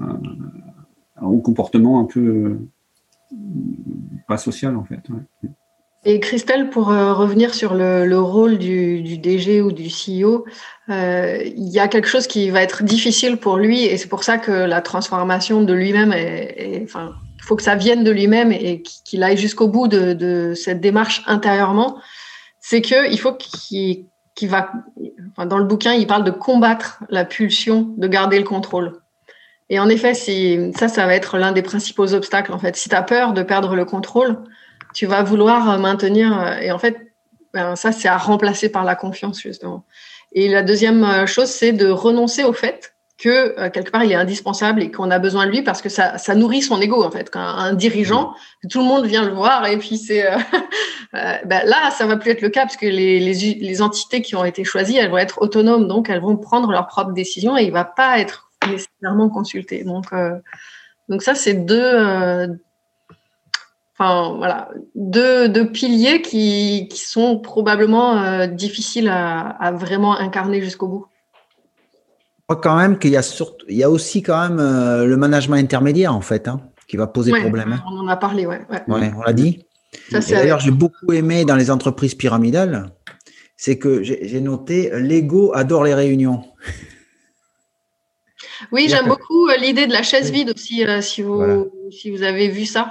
à, au comportement un peu pas social en fait. Ouais. Et Christelle, pour revenir sur le, le rôle du, du, DG ou du CEO, il y a quelque chose qui va être difficile pour lui et c'est pour ça que la transformation de lui-même enfin, il faut que ça vienne de lui-même et qu'il aille jusqu'au bout de, de, cette démarche intérieurement c'est qu'il faut qu'il va, enfin, dans le bouquin, il parle de combattre la pulsion de garder le contrôle. Et en effet, si, ça, ça va être l'un des principaux obstacles. En fait, si tu as peur de perdre le contrôle, tu vas vouloir maintenir. Et en fait, ben, ça, c'est à remplacer par la confiance, justement. Et la deuxième chose, c'est de renoncer au fait que euh, quelque part il est indispensable et qu'on a besoin de lui parce que ça, ça nourrit son ego en fait. Quand un dirigeant, tout le monde vient le voir et puis c'est euh, euh, ben là ça va plus être le cas parce que les, les, les, entités qui ont été choisies elles vont être autonomes donc elles vont prendre leurs propres décisions et il va pas être nécessairement consulté. Donc donc ça c'est deux enfin voilà deux, deux piliers qui, qui sont probablement difficiles à, à vraiment incarner jusqu'au bout quand même qu'il y a surtout, il y a aussi quand même euh, le management intermédiaire en fait, hein, qui va poser ouais, problème. Hein. On en a parlé, ouais. ouais. ouais on l'a dit. D'ailleurs, j'ai beaucoup aimé dans les entreprises pyramidales, c'est que j'ai noté l'ego adore les réunions. Oui, j'aime beaucoup euh, l'idée de la chaise vide aussi, euh, si, vous, voilà. si vous avez vu ça.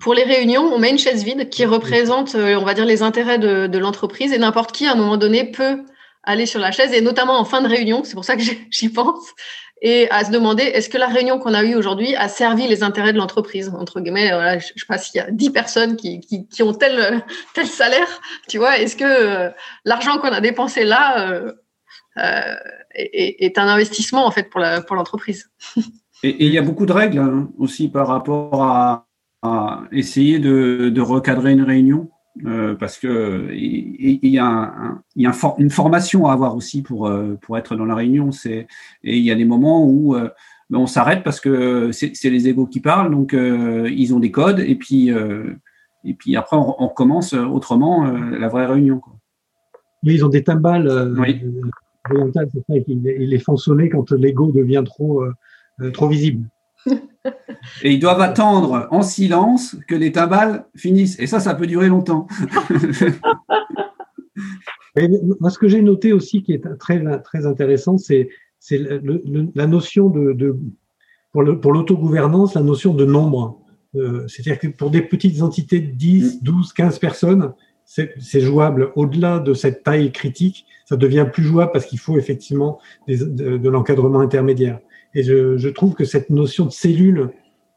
Pour les réunions, on met une chaise vide qui représente, on va dire, les intérêts de, de l'entreprise et n'importe qui, à un moment donné, peut aller sur la chaise et notamment en fin de réunion, c'est pour ça que j'y pense, et à se demander est-ce que la réunion qu'on a eue aujourd'hui a servi les intérêts de l'entreprise Entre guillemets, voilà, je, je sais pas s'il y a 10 personnes qui, qui, qui, ont tel, tel salaire, tu vois, est-ce que euh, l'argent qu'on a dépensé là euh, euh, est, est, un investissement en fait pour l'entreprise? Pour et il y a beaucoup de règles hein, aussi par rapport à, à essayer de, de recadrer une réunion. Euh, parce que il, y a, un, il y a un une formation à avoir aussi pour euh, pour être dans la réunion. C'est et il y a des moments où euh, ben, on s'arrête parce que c'est les égaux qui parlent, donc euh, ils ont des codes et puis et puis après on, on recommence autrement la vraie réunion. Quoi. Mais ils ont des timbales oui. orientales, c'est ça, ils, ils les font sonner quand l'ego devient trop trop visible. Et ils doivent attendre en silence que les timbales finissent. Et ça, ça peut durer longtemps. Et moi, ce que j'ai noté aussi qui est très, très intéressant, c'est la notion de, de pour l'autogouvernance, la notion de nombre. Euh, C'est-à-dire que pour des petites entités de 10, 12, 15 personnes, c'est jouable. Au-delà de cette taille critique, ça devient plus jouable parce qu'il faut effectivement des, de, de l'encadrement intermédiaire. Et je, je, trouve que cette notion de cellule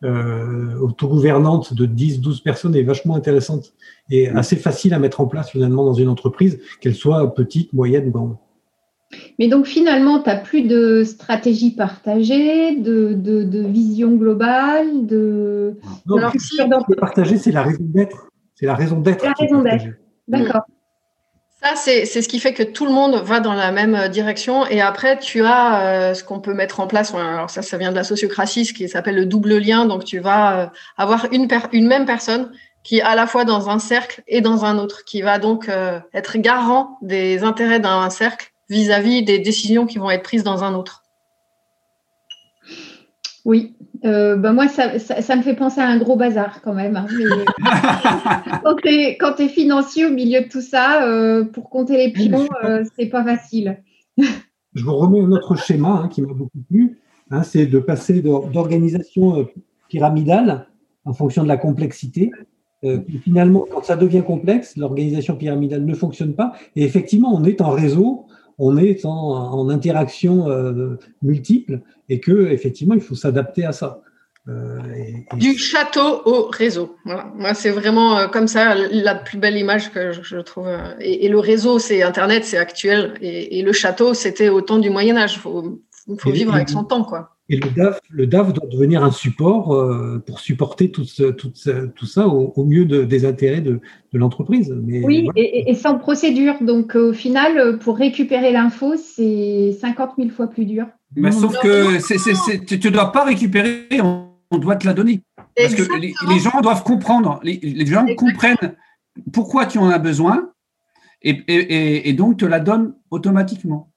euh, autogouvernante de 10-12 personnes est vachement intéressante et assez facile à mettre en place finalement dans une entreprise, qu'elle soit petite, moyenne ou grande. Mais donc finalement, tu n'as plus de stratégie partagée, de, de, de vision globale, de. Non, Alors, si... partagée, c'est la raison d'être. C'est la raison d'être. La raison d'être. D'accord. Ça, c'est ce qui fait que tout le monde va dans la même euh, direction. Et après, tu as euh, ce qu'on peut mettre en place. Alors ça, ça vient de la sociocratie, ce qui s'appelle le double lien. Donc, tu vas euh, avoir une, une même personne qui est à la fois dans un cercle et dans un autre, qui va donc être garant des intérêts d'un cercle vis-à-vis -vis des décisions qui vont être prises dans un autre. Oui, euh, ben moi, ça, ça, ça, me fait penser à un gros bazar quand même. Hein, mais quand tu es, financier au milieu de tout ça, euh, pour compter les pions, euh, c'est pas facile. Je vous remets un autre schéma hein, qui m'a beaucoup plu. Hein, c'est de passer d'organisation euh, pyramidale en fonction de la complexité. Euh, finalement, quand ça devient complexe, l'organisation pyramidale ne fonctionne pas. Et effectivement, on est en réseau on est en, en interaction euh, multiple et que effectivement il faut s'adapter à ça. Du château au réseau. Voilà. Moi, c'est vraiment comme ça la plus belle image que je, trouve. Et, le réseau, c'est Internet, c'est actuel. Et, le château, c'était au temps du Moyen Âge. Il faut, faut vivre avec son temps, quoi. Et le DAF, le DAF doit devenir un support euh, pour supporter tout, ce, tout, tout ça au, mieux des intérêts de, de l'entreprise. Oui, et, sans procédure. Donc, au final, pour récupérer l'info, c'est 50 000 fois plus dur. Mais sauf que tu ne dois pas récupérer, on, doit te la donner. Parce que les, gens doivent comprendre, les, les gens comprennent pourquoi tu en as besoin et, et donc te la donnent automatiquement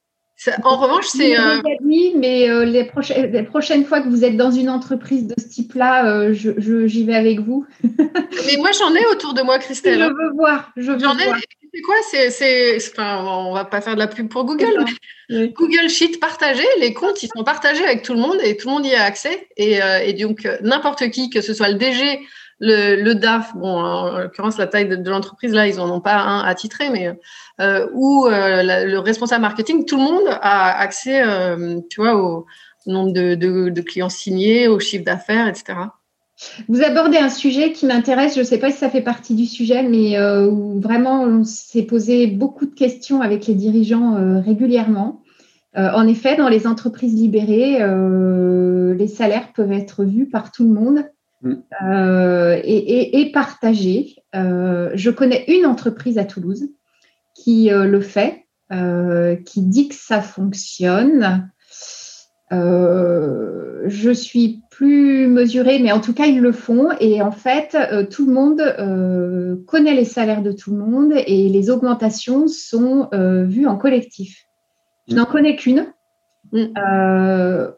en revanche, c'est. Euh... Oui, mais euh, les, les, prochaines fois que vous êtes dans une entreprise de ce type-là, euh, j'y vais avec vous. mais moi, j'en ai autour de moi, Christelle. Je veux voir. J'en ai. C'est quoi C'est, enfin, on va pas faire de la pub pour Google. Google Sheet partagé, les comptes, ils sont partagés avec tout le monde et tout le monde y a accès. Et, euh, et donc, n'importe qui, que ce soit le DG, le, DAF, bon, en l'occurrence, la taille de, l'entreprise, là, ils n'en ont pas un attitré, mais euh, ou euh, le responsable marketing, tout le monde a accès, euh, tu vois, au, nombre de, clients signés, au chiffre d'affaires, etc. Vous abordez un sujet qui m'intéresse, je ne sais pas si ça fait partie du sujet, mais où vraiment on s'est posé beaucoup de questions avec les dirigeants régulièrement. en effet, dans les entreprises libérées, les salaires peuvent être vus par tout le monde. Euh, et, partagé. Euh, je connais une entreprise à Toulouse qui euh, le fait, qui dit que ça fonctionne. je suis plus mesurée, mais en tout cas, ils le font. Et en fait, tout le monde connaît les salaires de tout le monde et les augmentations sont vues en collectif. Je n'en connais qu'une. Mm.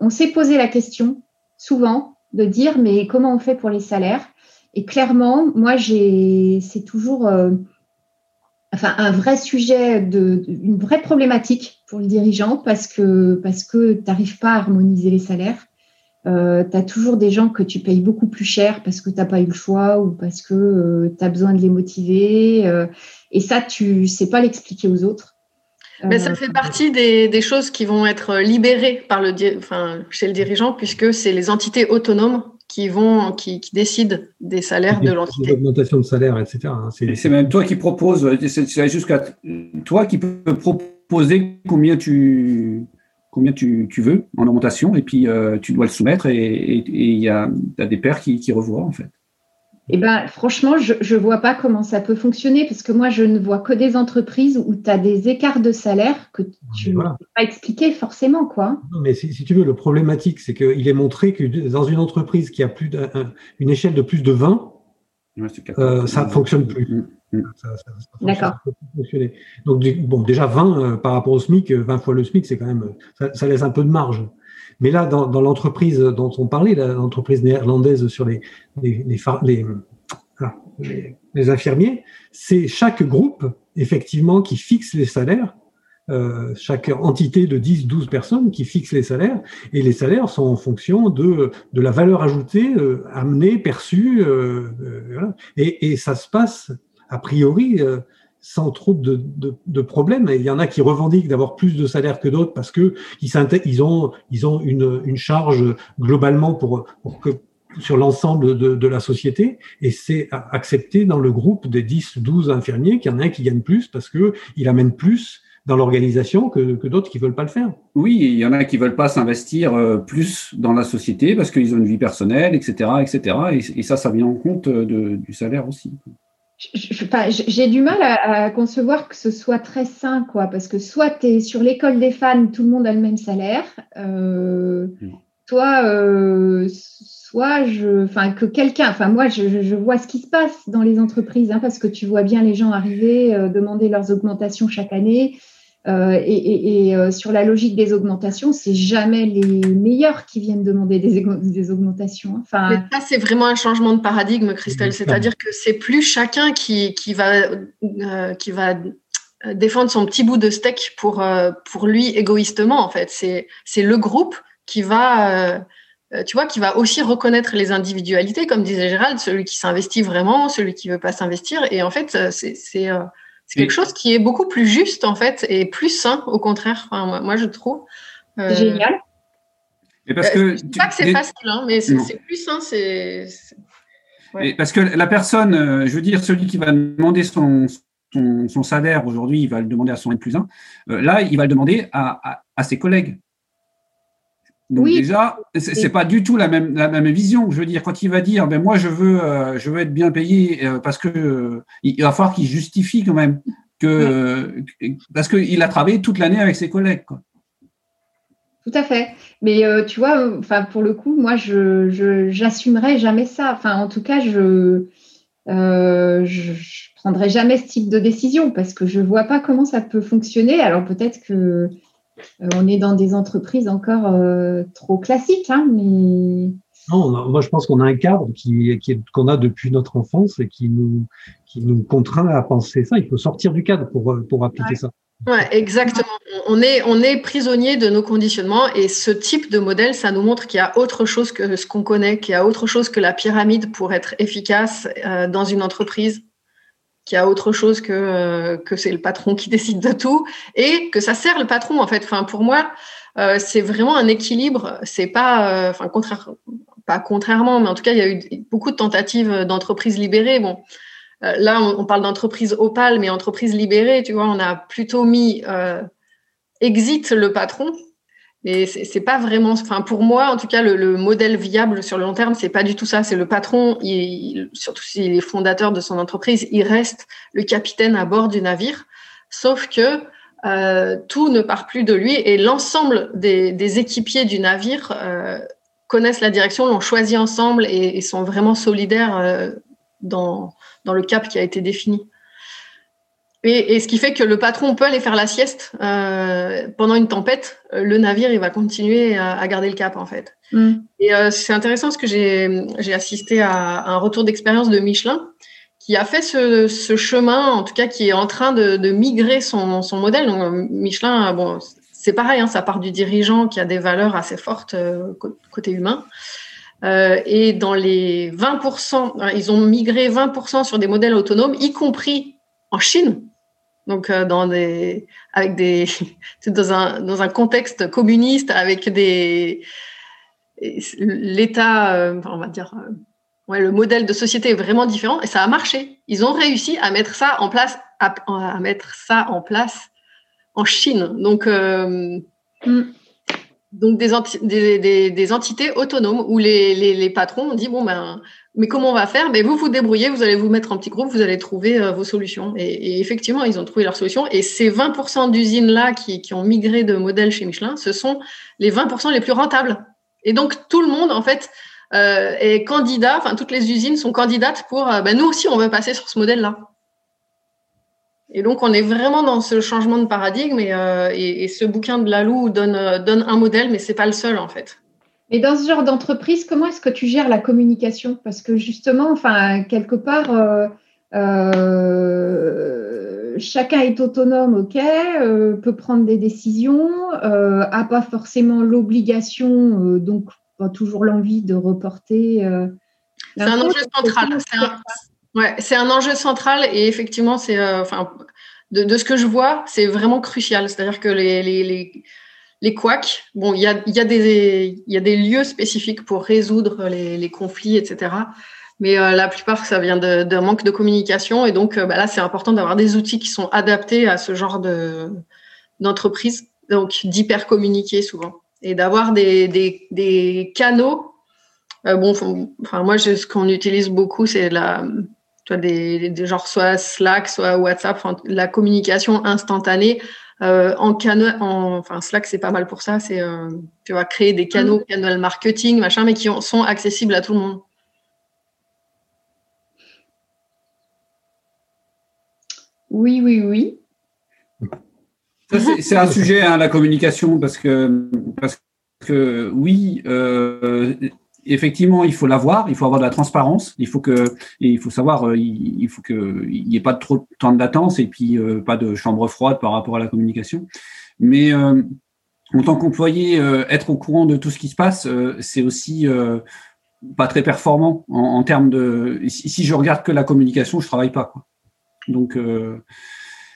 on s'est posé la question souvent de dire mais comment on fait pour les salaires? Et clairement, moi, j'ai, c'est toujours euh, enfin, un vrai sujet, de, une vraie problématique pour le dirigeant parce que, parce que tu n'arrives pas à harmoniser les salaires. Euh, tu as toujours des gens que tu payes beaucoup plus cher parce que tu n'as pas eu le choix ou parce que euh, tu as besoin de les motiver. et ça, tu sais pas l'expliquer aux autres. Mais ça fait partie des, choses qui vont être libérées par le, enfin, chez le dirigeant, puisque c'est les entités autonomes qui vont, qui, décident des salaires de l'entité. L'augmentation de salaire, etc. Hein, c'est même toi qui proposes, c'est jusqu'à toi qui peux proposer combien tu, combien tu, veux en augmentation, et puis euh, tu dois le soumettre, et il y a, des pairs qui, qui revoient en fait. Eh ben, franchement, je ne vois pas comment ça peut fonctionner parce que moi, je ne vois que des entreprises où tu as des écarts de salaire que tu ne peux pas expliquer forcément. Quoi. Non, mais si, tu veux, le problématique, c'est qu'il est montré que dans une entreprise qui a plus une échelle de plus de 20, euh, ça ne fonctionne plus. D'accord. Donc, bon, déjà 20 euh, par rapport au SMIC, 20 fois le SMIC, c'est quand même, ça, laisse un peu de marge. Mais là, dans, l'entreprise dont on parlait, l'entreprise néerlandaise sur les, ah, les, les, infirmiers, c'est chaque groupe, effectivement, qui fixe les salaires. Euh, chaque entité de 10, 12 personnes qui fixe les salaires et les salaires sont en fonction de, de la valeur ajoutée euh, amenée, perçue euh, et, ça se passe a priori sans trop de, problèmes. il y en a qui revendiquent d'avoir plus de salaire que d'autres parce que ils, ont, une, charge globalement sur l'ensemble de, la société et c'est accepté dans le groupe des 10 12 infirmiers qu'il y en a un qui gagne plus parce que il amène plus dans l'organisation que, d'autres qui veulent pas le faire. Oui, il y en a qui veulent pas s'investir euh, plus dans la société parce qu'ils ont une vie personnelle, etc., etc. Et, ça, ça vient en compte de, du salaire aussi j'ai du mal à, concevoir que ce soit très sain, quoi, parce que soit tu es sur l'école des fans, tout le monde a le même salaire, euh, soit, euh, soit je, enfin, que quelqu'un, enfin, moi, je, vois ce qui se passe dans les entreprises, hein, parce que tu vois bien les gens arriver, euh, demander leurs augmentations chaque année. Euh, et, euh, sur la logique des augmentations, c'est jamais les meilleurs qui viennent demander des, des augmentations. Hein. Enfin, ça, c'est vraiment un changement de paradigme, Christelle. C'est-à-dire que c'est plus chacun qui, qui va, euh, qui va défendre son petit bout de steak pour, pour lui égoïstement, en fait. C'est le groupe qui va tu vois, qui va aussi reconnaître les individualités, comme disait Gérald, celui qui s'investit vraiment, celui qui veut pas s'investir. Et en fait, c'est c'est quelque chose qui est beaucoup plus juste, en fait, et plus sain, au contraire, moi, je trouve. Euh, Génial. Et parce que c'est pas que c'est facile, hein, mais c'est plus, hein, c'est. Parce que la personne, je veux dire, celui qui va demander son, son, salaire aujourd'hui, il va le demander à son N plus 1. là, il va le demander à, à ses collègues. Donc oui. déjà, c'est pas du tout la même la même vision. Je veux dire, quand il va dire, ben moi je veux euh, je veux être bien payé euh, parce que euh, il va falloir qu'il justifie quand même que parce qu'il a travaillé toute l'année avec ses collègues. Quoi. Tout à fait. Mais tu vois, enfin pour le coup, moi je j'assumerai jamais ça. Enfin en tout cas, je je, je prendrai jamais ce type de décision parce que je vois pas comment ça peut fonctionner. Alors peut-être que on est dans des entreprises encore euh, trop classiques, hein, mais. Non, moi je pense qu'on a un cadre qui, qu'on a depuis notre enfance et qui nous, qui nous contraint à penser ça. Il faut sortir du cadre pour, pour appliquer ça. Ouais, exactement. On est, on est prisonnier de nos conditionnements et ce type de modèle, ça nous montre qu'il y a autre chose que ce qu'on connaît, qu'il y a autre chose que la pyramide pour être efficace euh, dans une entreprise qu'il y a autre chose que, euh, que c'est le patron qui décide de tout et que ça sert le patron en fait. Enfin, pour moi, euh, c'est vraiment un équilibre. C'est pas, euh, enfin, contraire, pas contrairement, mais en tout cas, il y a eu beaucoup de tentatives d'entreprises libérées. Bon, là, on, parle d'entreprise opale, mais entreprise libérée, tu vois, on a plutôt mis exit le patron mais c'est pas vraiment, enfin pour moi en tout cas, le, modèle viable sur le long terme, c'est pas du tout ça. C'est le patron, il, surtout s'il est fondateur de son entreprise, il reste le capitaine à bord du navire. Sauf que euh, tout ne part plus de lui et l'ensemble des, équipiers du navire euh, connaissent la direction, l'ont choisi ensemble et, sont vraiment solidaires euh, dans, dans le cap qui a été défini. Et, ce qui fait que le patron peut aller faire la sieste euh, pendant une tempête. Euh, le navire, il va continuer à, garder le cap, en fait. Mm. Et euh, c'est intéressant parce que j'ai assisté à, un retour d'expérience de Michelin qui a fait ce, ce, chemin, en tout cas qui est en train de, de migrer son, son, modèle. Donc, Michelin, bon, c'est pareil, hein, ça part du dirigeant qui a des valeurs assez fortes euh, côté humain. Euh, et dans les 20%, ils ont migré 20% sur des modèles autonomes, y compris en Chine, donc euh, dans des avec des dans un dans un contexte communiste avec des l'État euh, on va dire euh, ouais, le modèle de société est vraiment différent et ça a marché. Ils ont réussi à mettre ça en place à, à mettre ça en place en Chine. Donc mm. donc des, des, des, entités autonomes où les, les, les, patrons ont dit bon ben mais comment on va faire? Ben, Vous vous débrouillez, vous allez vous mettre en petit groupe, vous allez trouver euh, vos solutions. Et, effectivement, ils ont trouvé leurs solutions. Et ces 20% d'usines-là qui, qui, ont migré de modèle chez Michelin, ce sont les 20% les plus rentables. Et donc, tout le monde, en fait, euh, est candidat, enfin, toutes les usines sont candidates pour, euh, ben, nous aussi, on veut passer sur ce modèle-là. Et donc, on est vraiment dans ce changement de paradigme. Et, et, ce bouquin de Lalou donne, donne un modèle, mais c'est pas le seul, en fait. Et dans ce genre d'entreprise, comment est-ce que tu gères la communication? Parce que justement, enfin, quelque part, euh, euh, chacun est autonome, ok, euh, peut prendre des décisions, a pas forcément l'obligation, donc pas toujours l'envie de reporter. c'est un enjeu central. C'est un, enjeu central et effectivement, c'est, enfin, de, ce que je vois, c'est vraiment crucial. C'est-à-dire que les, les les couacs, bon, il y a, des, y a des lieux spécifiques pour résoudre les, conflits, etc. Mais euh, la plupart, ça vient d'un manque de communication. Et donc, euh, bah là, c'est important d'avoir des outils qui sont adaptés à ce genre d'entreprise, donc d'hyper communiquer souvent. Et d'avoir des, canaux. Euh, bon, enfin, moi, ce qu'on utilise beaucoup, c'est la, des, des, genre soit Slack, soit WhatsApp, la communication instantanée euh, en canaux, enfin Slack c'est pas mal pour ça, c'est euh, tu vas créer des canaux, mm. canal marketing, machin, mais qui sont accessibles à tout le monde. Oui, oui, oui. C'est un sujet, hein, la communication, parce que, parce que oui, euh, effectivement, il faut l'avoir, il faut avoir de la transparence, il faut que, il faut savoir, euh, il, faut qu'il n'y ait pas trop de temps de latence et puis euh, pas de chambre froide par rapport à la communication. Mais euh, en tant qu'employé, être au courant de tout ce qui se passe, c'est aussi pas très performant en, termes de. Si, je regarde que la communication, je travaille pas. Quoi. Donc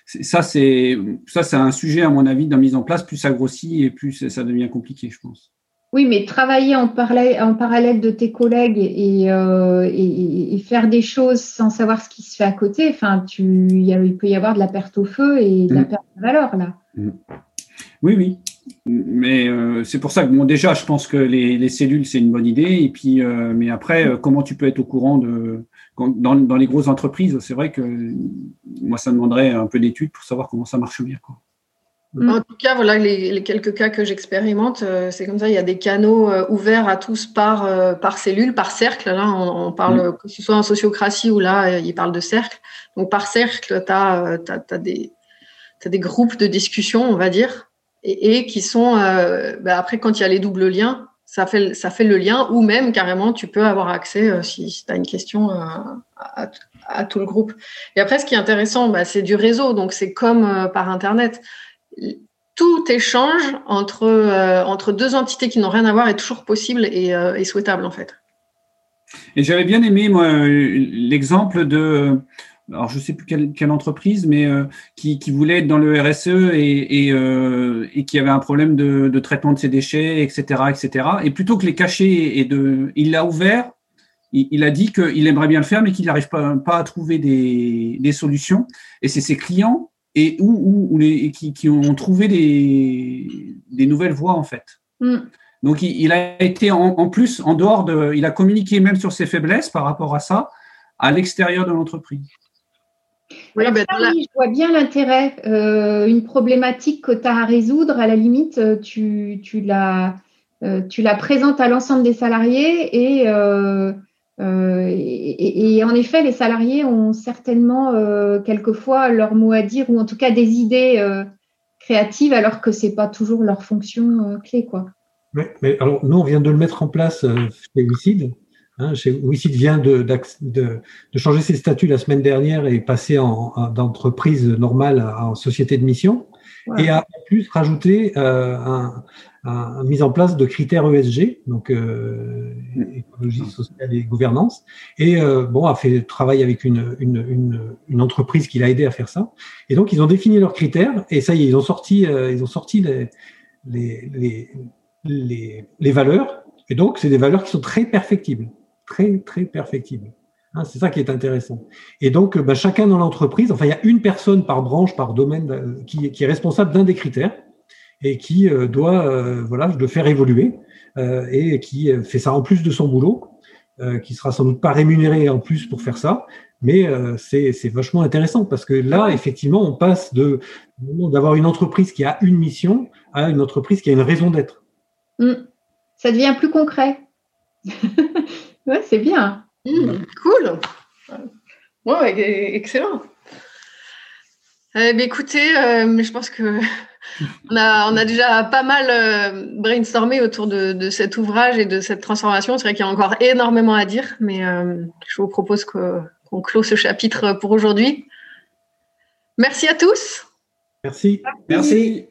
ça, c'est ça, c'est un sujet à mon avis de mise en place. Plus ça grossit et plus ça devient compliqué, je pense. Oui, mais travailler en parallèle, en parallèle de tes collègues et, euh, faire des choses sans savoir ce qui se fait à côté, enfin, tu, il peut y avoir de la perte au feu et de la mm. perte de valeur là. Mm. Oui, oui. Mais euh, c'est pour ça que bon, déjà, je pense que les, cellules, c'est une bonne idée. Et puis, euh, mais après, comment tu peux être au courant de dans, dans les grosses entreprises C'est vrai que moi, ça demanderait un peu d'études pour savoir comment ça marche bien. Quoi. Mm. En tout cas, voilà les, quelques cas que j'expérimente. Euh, c'est comme ça, il y a des canaux euh, ouverts à tous par, euh, par cellule, par cercle. Là, on, parle, mm. que ce soit en sociocratie ou là, il parle de cercle. Donc, par cercle, tu as, des, des groupes de discussion, on va dire, et, qui sont, bah, après, quand il y a les doubles liens, ça fait, ça fait le lien, ou même carrément, tu peux avoir accès, si, tu as une question, à, à, tout le groupe. Et après, ce qui est intéressant, bah, c'est du réseau. Donc, c'est comme par Internet tout échange entre, euh, entre deux entités qui n'ont rien à voir est toujours possible et, euh, souhaitable en fait. Et j'avais bien aimé moi l'exemple de, alors je sais plus quelle, entreprise, mais euh, qui, voulait être dans le RSE et, et, qui avait un problème de, traitement de ses déchets, etc., etc. Et plutôt que les cacher et de, il l'a ouvert. Il, a dit qu'il aimerait bien le faire, mais qu'il n'arrive pas, pas à trouver des, des solutions. Et c'est ses clients et où, les, qui, ont trouvé des, nouvelles voies en fait. Mm. Donc il, a été en, plus en dehors de, il a communiqué même sur ses faiblesses par rapport à ça à l'extérieur de l'entreprise. Oui, ben, je vois bien l'intérêt. Euh, une problématique que tu as à résoudre, à la limite, euh, tu, tu, la, euh, tu la présentes à l'ensemble des salariés et euh, et, en effet, les salariés ont certainement euh, quelquesois leur mot à dire ou en tout cas des idées euh, créatives alors que c'est pas toujours leur fonction clé. Quoi. mais alors, nous, on vient de le mettre en place chez WICID. Hein, chez WICID vient de, de, changer ses statuts la semaine dernière et passer d'entreprise normale en société de mission. Et a en plus rajouté un, a mise en place de critères ESG, donc euh, écologie sociale et gouvernance, et euh, bon a fait travail avec une, une, une, entreprise qui l'a aidé à faire ça. Et donc ils ont défini leurs critères et ça y est, ils ont sorti euh, ils ont sorti les les, les, les, valeurs. Et donc c'est des valeurs qui sont très perfectibles, très très perfectibles. Hein, c'est ça qui est intéressant. Et donc, bah, chacun dans l'entreprise, enfin, il y a une personne par branche, par domaine, qui, qui est responsable d'un des critères et qui euh, doit euh, voilà le faire évoluer euh, et qui fait ça en plus de son boulot, qui sera sans doute pas rémunéré en plus pour faire ça, mais c'est vachement intéressant parce que là, effectivement, on passe de d'avoir une entreprise qui a une mission à une entreprise qui a une raison d'être. Mmh. Ça devient plus concret. ouais, c'est bien. Mmh, cool. Ouais, excellent. Eh ben, écoutez, je pense que on a, déjà pas mal euh, brainstormé autour de, cet ouvrage et de cette transformation. C'est vrai qu'il y a encore énormément à dire, mais euh, je vous propose qu'on clôt ce chapitre pour aujourd'hui. Merci à tous. Merci. Merci.